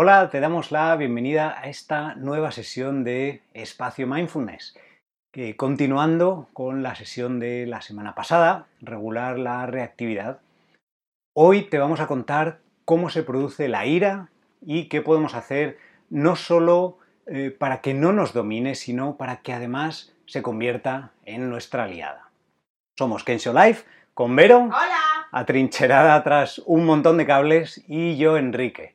Hola, te damos la bienvenida a esta nueva sesión de Espacio Mindfulness. Que continuando con la sesión de la semana pasada, regular la reactividad, hoy te vamos a contar cómo se produce la ira y qué podemos hacer no solo eh, para que no nos domine, sino para que además se convierta en nuestra aliada. Somos Kensho Life con Vero, Hola. atrincherada tras un montón de cables, y yo, Enrique.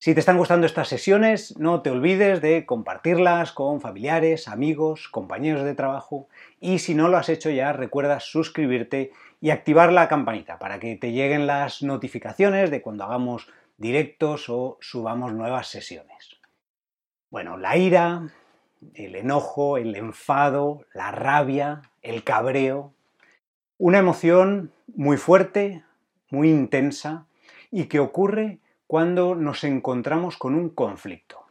Si te están gustando estas sesiones, no te olvides de compartirlas con familiares, amigos, compañeros de trabajo y si no lo has hecho ya, recuerda suscribirte y activar la campanita para que te lleguen las notificaciones de cuando hagamos directos o subamos nuevas sesiones. Bueno, la ira, el enojo, el enfado, la rabia, el cabreo, una emoción muy fuerte, muy intensa y que ocurre cuando nos encontramos con un conflicto.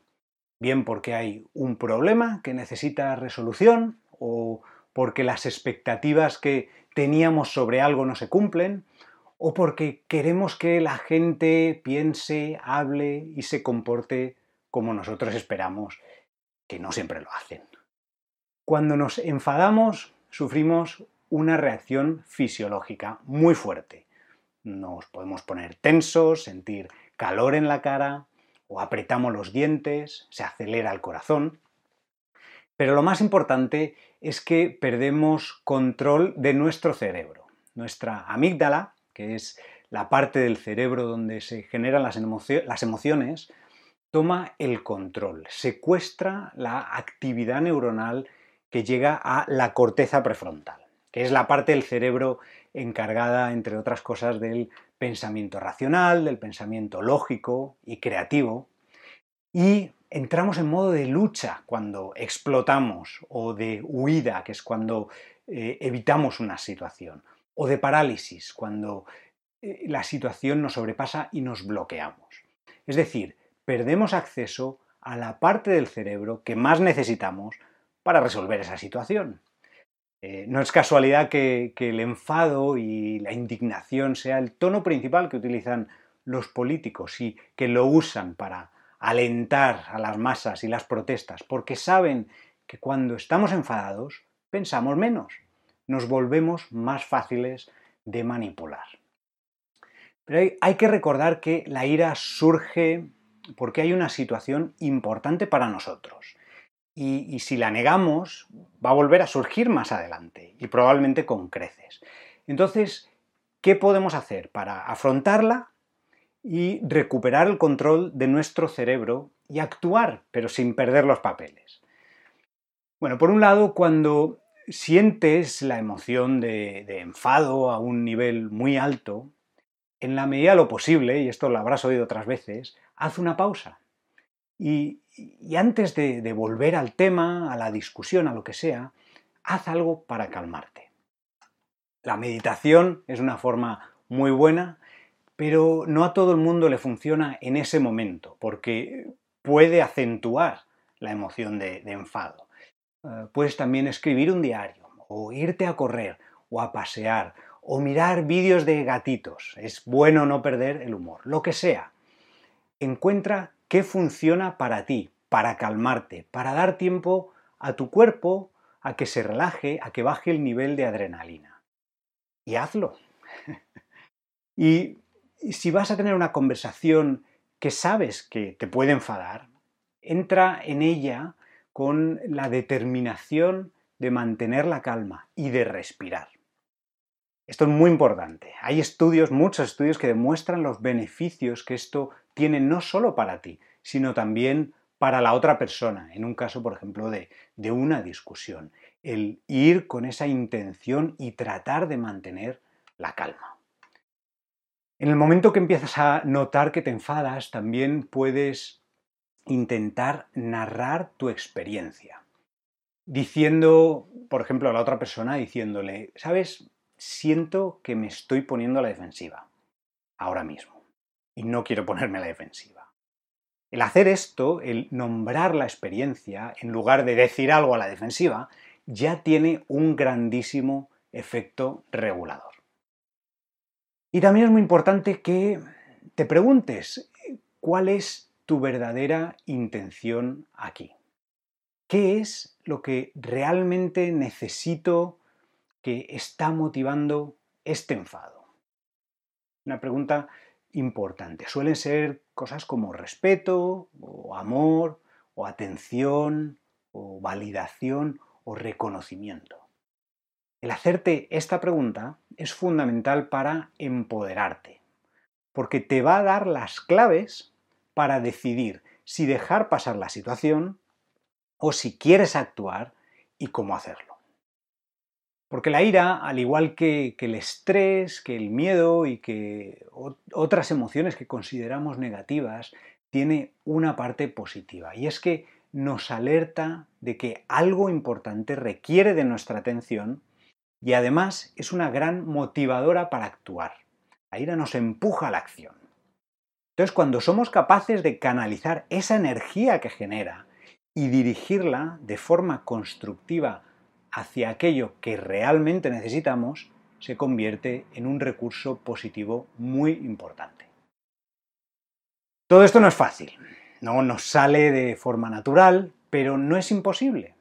Bien porque hay un problema que necesita resolución o porque las expectativas que teníamos sobre algo no se cumplen o porque queremos que la gente piense, hable y se comporte como nosotros esperamos, que no siempre lo hacen. Cuando nos enfadamos, sufrimos una reacción fisiológica muy fuerte. Nos podemos poner tensos, sentir calor en la cara, o apretamos los dientes, se acelera el corazón. Pero lo más importante es que perdemos control de nuestro cerebro. Nuestra amígdala, que es la parte del cerebro donde se generan las, las emociones, toma el control, secuestra la actividad neuronal que llega a la corteza prefrontal que es la parte del cerebro encargada, entre otras cosas, del pensamiento racional, del pensamiento lógico y creativo. Y entramos en modo de lucha cuando explotamos, o de huida, que es cuando eh, evitamos una situación, o de parálisis, cuando eh, la situación nos sobrepasa y nos bloqueamos. Es decir, perdemos acceso a la parte del cerebro que más necesitamos para resolver esa situación. Eh, no es casualidad que, el enfado y la indignación sea el tono principal que utilizan los políticos y que lo usan para alentar a las masas y las protestas, porque saben que cuando estamos enfadados pensamos menos, nos volvemos más fáciles de manipular. Pero hay que recordar que la ira surge porque hay una situación importante para nosotros y, si la negamos va a volver a surgir más adelante y probablemente con creces. Entonces, ¿qué podemos hacer para afrontarla y recuperar el control de nuestro cerebro y actuar, pero sin perder los papeles? Bueno, por un lado, cuando sientes la emoción de, de, enfado a un nivel muy alto, en la medida de lo posible, y esto lo habrás oído otras veces, haz una pausa. Y, antes de, volver al tema, a la discusión, a lo que sea, haz algo para calmarte. La meditación es una forma muy buena, pero no a todo el mundo le funciona en ese momento, porque puede acentuar la emoción de, enfado. Eh, puedes también escribir un diario, o irte a correr, o a pasear, o mirar vídeos de gatitos. Es bueno no perder el humor, lo que sea. Encuentra qué funciona para ti, para calmarte, para dar tiempo a tu cuerpo a que se relaje, a que baje el nivel de adrenalina. Y hazlo. y si vas a tener una conversación que sabes que te puede enfadar, entra en ella con la determinación de mantener la calma y de respirar. Esto es muy importante. Hay estudios, muchos estudios que demuestran los beneficios que esto tiene no solo para ti, sino también para la otra persona, en un caso, por ejemplo, de, de una discusión. El ir con esa intención y tratar de mantener la calma. En el momento que empiezas a notar que te enfadas, también puedes intentar narrar tu experiencia. Diciendo, por ejemplo, a la otra persona, diciéndole, ¿sabes? Siento que me estoy poniendo a la defensiva ahora mismo y no quiero ponerme a la defensiva. El hacer esto, el nombrar la experiencia, en lugar de decir algo a la defensiva, ya tiene un grandísimo efecto regulador. Y también es muy importante que te preguntes cuál es tu verdadera intención aquí? ¿Qué es lo que realmente necesito que está motivando este enfado? Una pregunta importante. Suelen ser cosas como respeto, o amor, o atención, o validación, o reconocimiento. El hacerte esta pregunta es fundamental para empoderarte, porque te va a dar las claves para decidir si dejar pasar la situación o si quieres actuar y cómo hacerlo. Porque la ira, al igual que, el estrés, que el miedo y que otras emociones que consideramos negativas, tiene una parte positiva y es que nos alerta de que algo importante requiere de nuestra atención y además es una gran motivadora para actuar. La ira nos empuja a la acción. Entonces, cuando somos capaces de canalizar esa energía que genera y dirigirla de forma constructiva hacia aquello que realmente necesitamos, se convierte en un recurso positivo muy importante. Todo esto no es fácil, no nos sale de forma natural, pero no es imposible.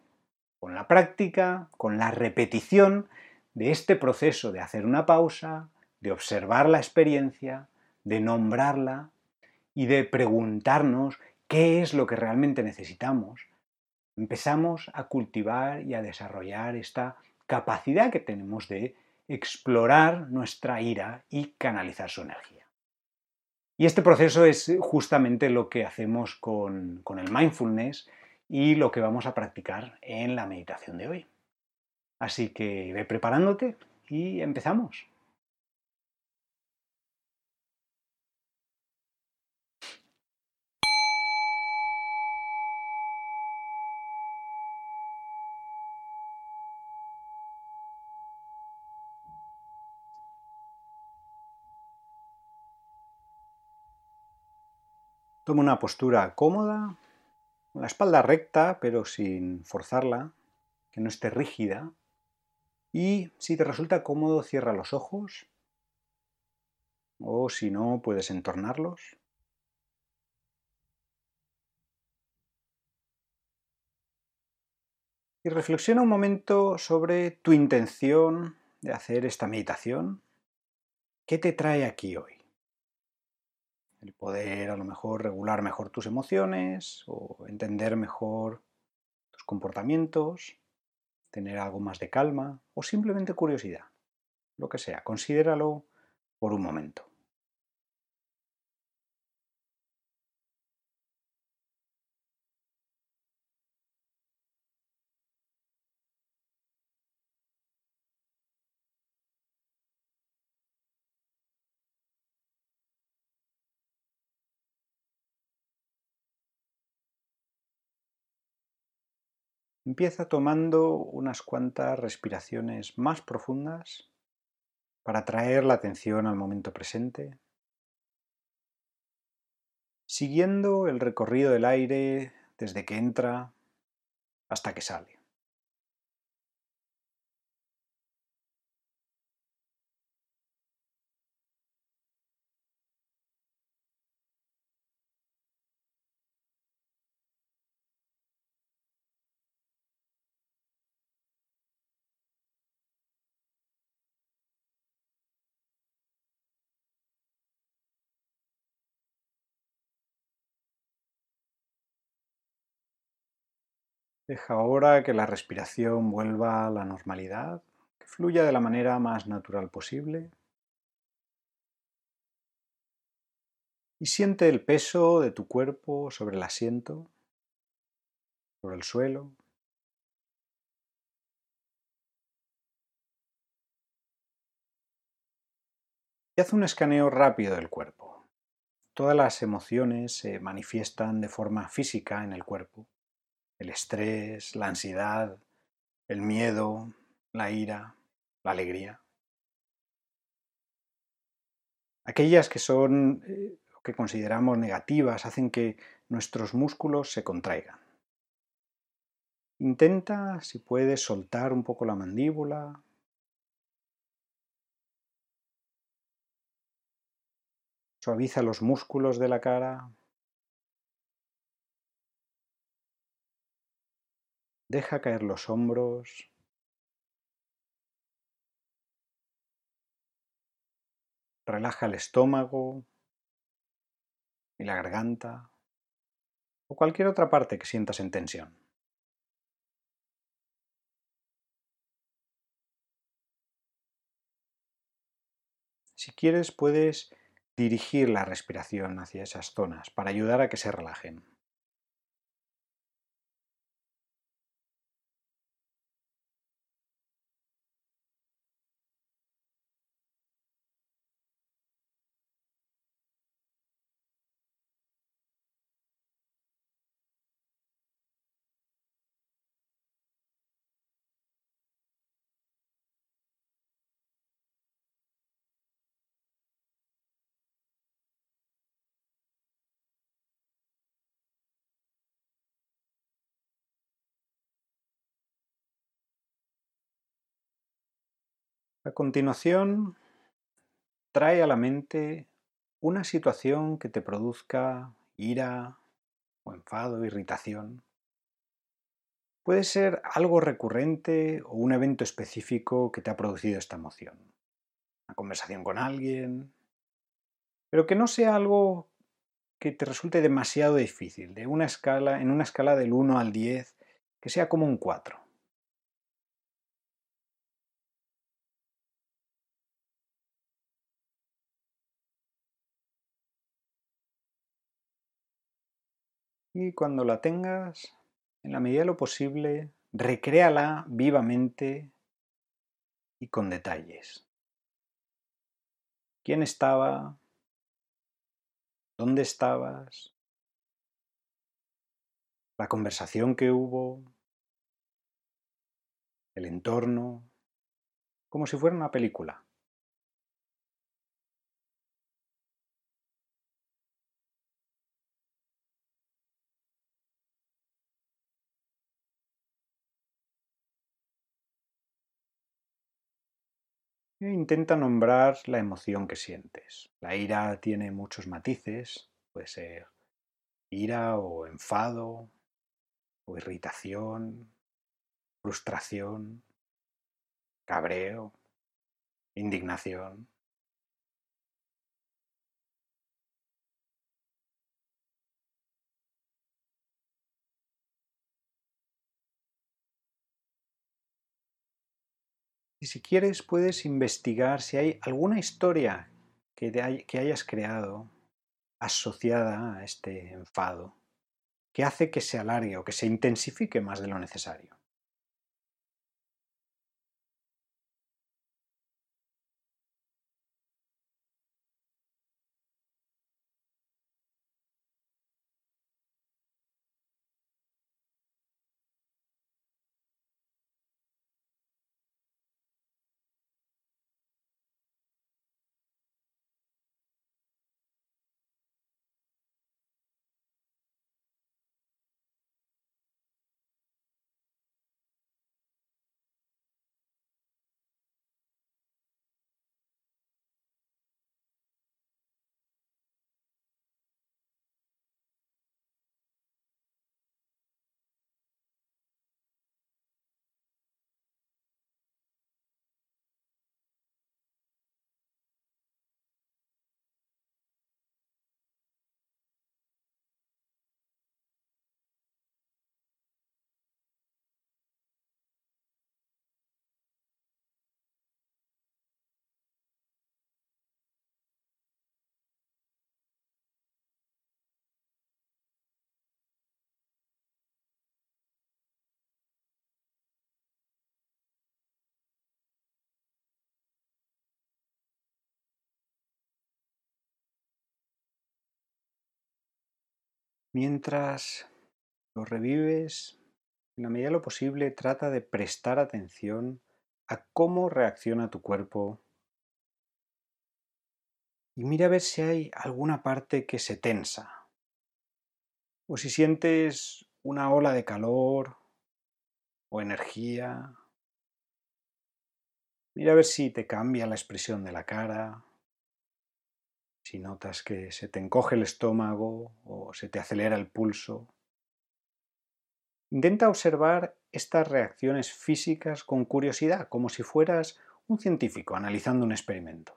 Con la práctica, con la repetición, de este proceso de hacer una pausa, de observar la experiencia, de nombrarla y de preguntarnos qué es lo que realmente necesitamos, empezamos a cultivar y a desarrollar esta capacidad que tenemos de explorar nuestra ira y canalizar su energía. Y este proceso es justamente lo que hacemos con, con el mindfulness y lo que vamos a practicar en la meditación de hoy. Así que ve preparándote y empezamos. Toma una postura cómoda, la espalda recta pero sin forzarla, que no esté rígida, y si te resulta cómodo, cierra los ojos. O si no, puedes entornarlos. Y reflexiona un momento sobre tu intención de hacer esta meditación. ¿Qué te trae aquí hoy? El poder a lo mejor regular mejor tus emociones o entender mejor tus comportamientos tener algo más de calma o simplemente curiosidad. Lo que sea, considéralo por un momento. Empieza tomando unas cuantas respiraciones más profundas para traer la atención al momento presente, siguiendo el recorrido del aire desde que entra hasta que sale. Deja ahora que la respiración vuelva a la normalidad, que fluya de la manera más natural posible. Y siente el peso de tu cuerpo sobre el asiento, sobre el suelo. Y haz un escaneo rápido del cuerpo. Todas las emociones se manifiestan de forma física en el cuerpo el estrés, la ansiedad, el miedo, la ira, la alegría. Aquellas que son eh, que consideramos negativas hacen que nuestros músculos se contraigan. Intenta, si puedes, soltar un poco la mandíbula. Suaviza los músculos de la cara. Deja caer los hombros. Relaja el estómago y la garganta o cualquier otra parte que sientas en tensión. Si quieres puedes dirigir la respiración hacia esas zonas para ayudar a que se relajen. A continuación, trae a la mente una situación que te produzca ira o enfado, irritación. Puede ser algo recurrente o un evento específico que te ha producido esta emoción. Una conversación con alguien, pero que no sea algo que te resulte demasiado difícil, de una escala, en una escala del 1 al 10, que sea como un 4. Y cuando la tengas, en la medida de lo posible, recréala vivamente y con detalles. ¿Quién estaba? ¿Dónde estabas? La conversación que hubo, el entorno, como si fuera una película. E intenta nombrar la emoción que sientes. La ira tiene muchos matices, puede ser ira o enfado o irritación, frustración, cabreo, indignación. Y si quieres puedes investigar si hay alguna historia que, hayas creado asociada a este enfado que hace que se alargue o que se intensifique más de lo necesario. Mientras lo revives, en la medida de lo posible, trata de prestar atención a cómo reacciona tu cuerpo. Y mira a ver si hay alguna parte que se tensa. O si sientes una ola de calor o energía. Mira a ver si te cambia la expresión de la cara si notas que se te encoge el estómago o se te acelera el pulso, intenta observar estas reacciones físicas con curiosidad, como si fueras un científico analizando un experimento.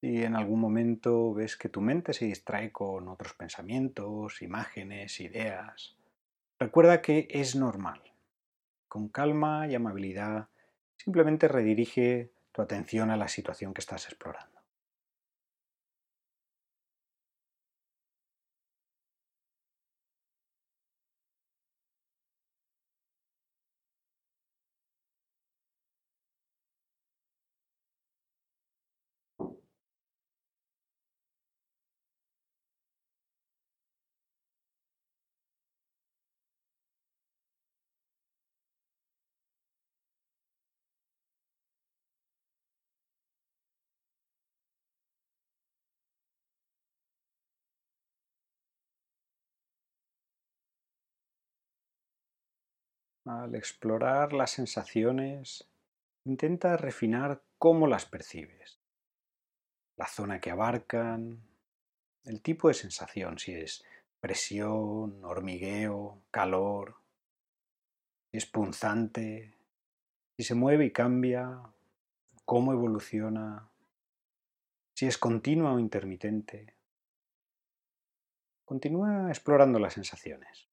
Si en algún momento ves que tu mente se distrae con otros pensamientos, imágenes, ideas, recuerda que es normal. Con calma y amabilidad, simplemente redirige tu atención a la situación que estás explorando. Al explorar las sensaciones, intenta refinar cómo las percibes, la zona que abarcan, el tipo de sensación, si es presión, hormigueo, calor, si es punzante, si se mueve y cambia, cómo evoluciona, si es continua o intermitente. Continúa explorando las sensaciones.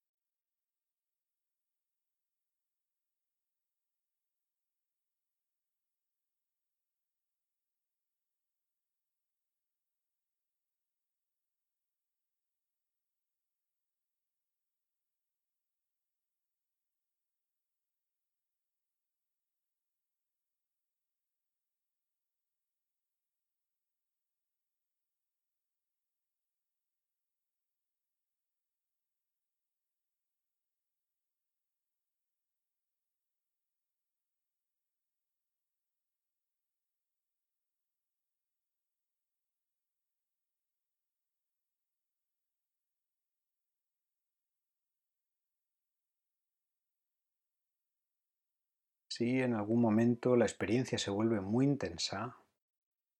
Si en algún momento la experiencia se vuelve muy intensa,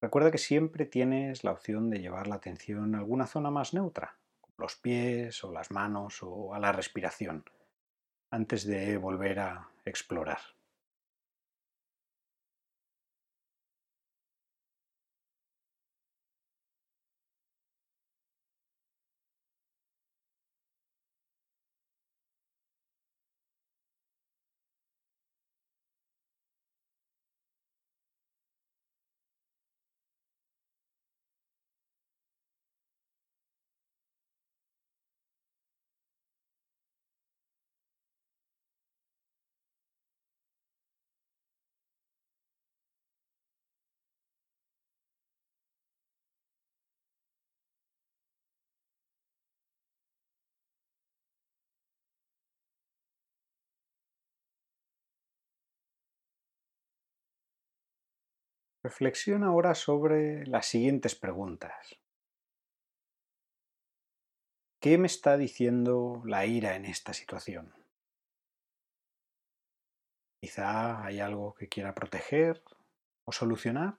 recuerda que siempre tienes la opción de llevar la atención a alguna zona más neutra, los pies o las manos o a la respiración, antes de volver a explorar. Reflexiona ahora sobre las siguientes preguntas. ¿Qué me está diciendo la ira en esta situación? Quizá hay algo que quiera proteger o solucionar.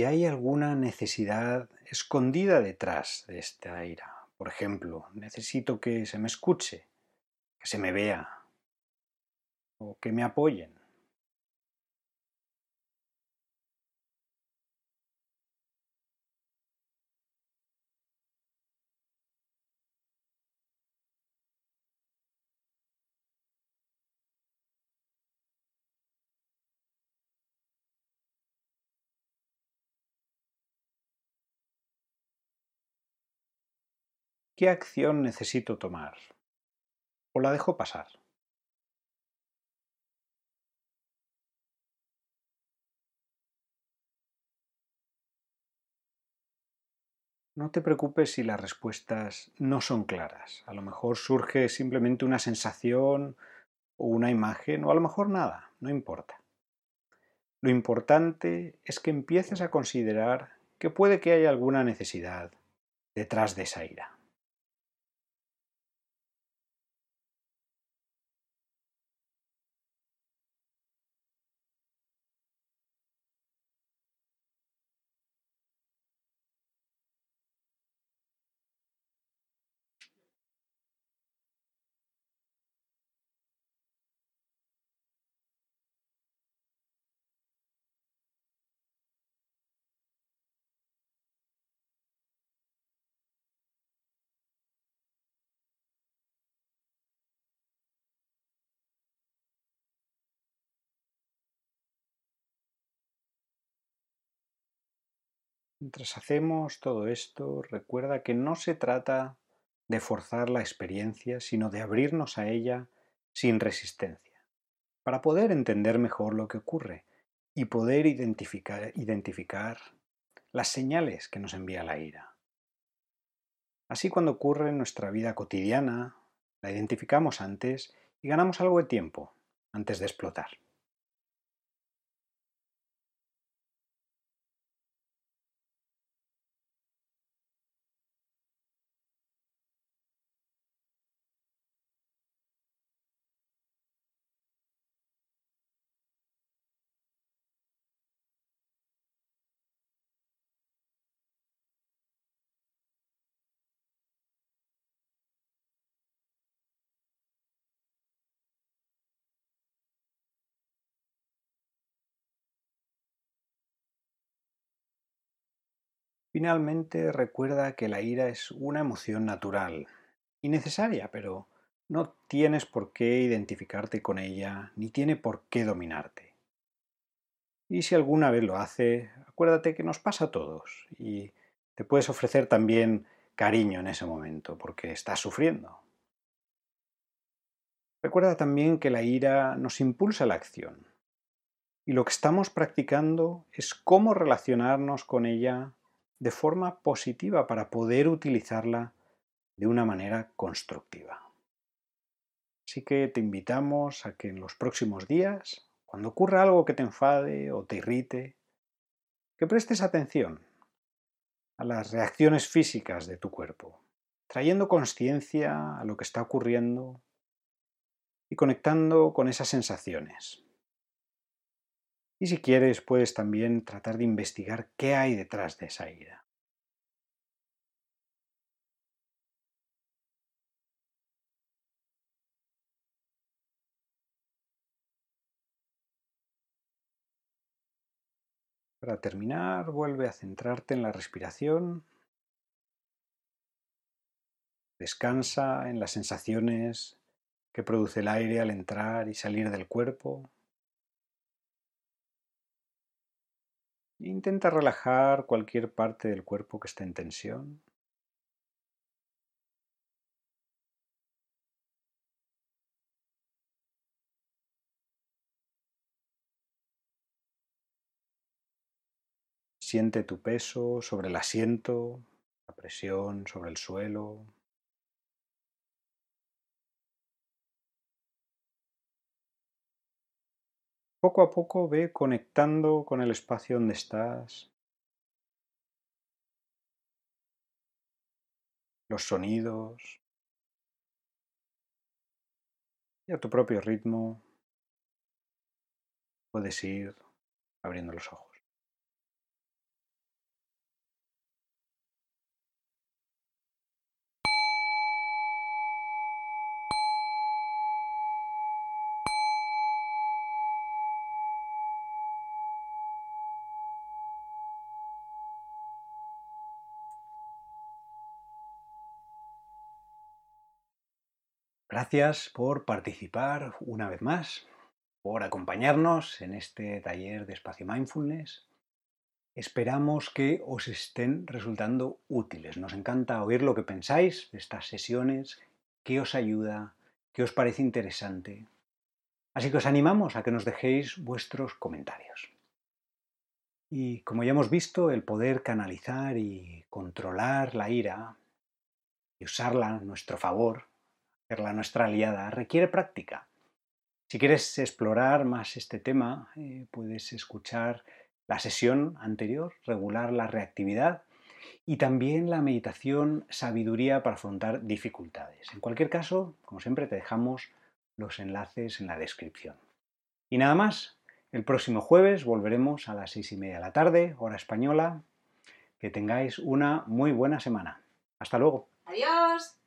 ¿Y hay alguna necesidad escondida detrás de esta ira? Por ejemplo, necesito que se me escuche, que se me vea o que me apoyen. ¿Qué acción necesito tomar? ¿O la dejo pasar? No te preocupes si las respuestas no son claras. A lo mejor surge simplemente una sensación o una imagen o a lo mejor nada, no importa. Lo importante es que empieces a considerar que puede que haya alguna necesidad detrás de esa ira. Mientras hacemos todo esto, recuerda que no se trata de forzar la experiencia, sino de abrirnos a ella sin resistencia, para poder entender mejor lo que ocurre y poder identificar, identificar las señales que nos envía la ira. Así cuando ocurre en nuestra vida cotidiana, la identificamos antes y ganamos algo de tiempo antes de explotar. Finalmente, recuerda que la ira es una emoción natural y necesaria, pero no tienes por qué identificarte con ella ni tiene por qué dominarte. Y si alguna vez lo hace, acuérdate que nos pasa a todos y te puedes ofrecer también cariño en ese momento porque estás sufriendo. Recuerda también que la ira nos impulsa la acción y lo que estamos practicando es cómo relacionarnos con ella de forma positiva para poder utilizarla de una manera constructiva. Así que te invitamos a que en los próximos días, cuando ocurra algo que te enfade o te irrite, que prestes atención a las reacciones físicas de tu cuerpo, trayendo conciencia a lo que está ocurriendo y conectando con esas sensaciones. Y si quieres, puedes también tratar de investigar qué hay detrás de esa ira. Para terminar, vuelve a centrarte en la respiración. Descansa en las sensaciones que produce el aire al entrar y salir del cuerpo. Intenta relajar cualquier parte del cuerpo que esté en tensión. Siente tu peso sobre el asiento, la presión sobre el suelo. Poco a poco ve conectando con el espacio donde estás, los sonidos. Y a tu propio ritmo. Puedes ir abriendo los ojos. Gracias por participar una vez más, por acompañarnos en este taller de espacio mindfulness. Esperamos que os estén resultando útiles. Nos encanta oír lo que pensáis de estas sesiones, qué os ayuda, qué os parece interesante. Así que os animamos a que nos dejéis vuestros comentarios. Y como ya hemos visto, el poder canalizar y controlar la ira y usarla a nuestro favor, hacerla nuestra aliada, requiere práctica. Si quieres explorar más este tema, eh, puedes escuchar la sesión anterior, regular la reactividad, y también la meditación sabiduría para afrontar dificultades. En cualquier caso, como siempre, te dejamos los enlaces en la descripción. Y nada más, el próximo jueves volveremos a las seis y media de la tarde, hora española. Que tengáis una muy buena semana. Hasta luego. Adiós.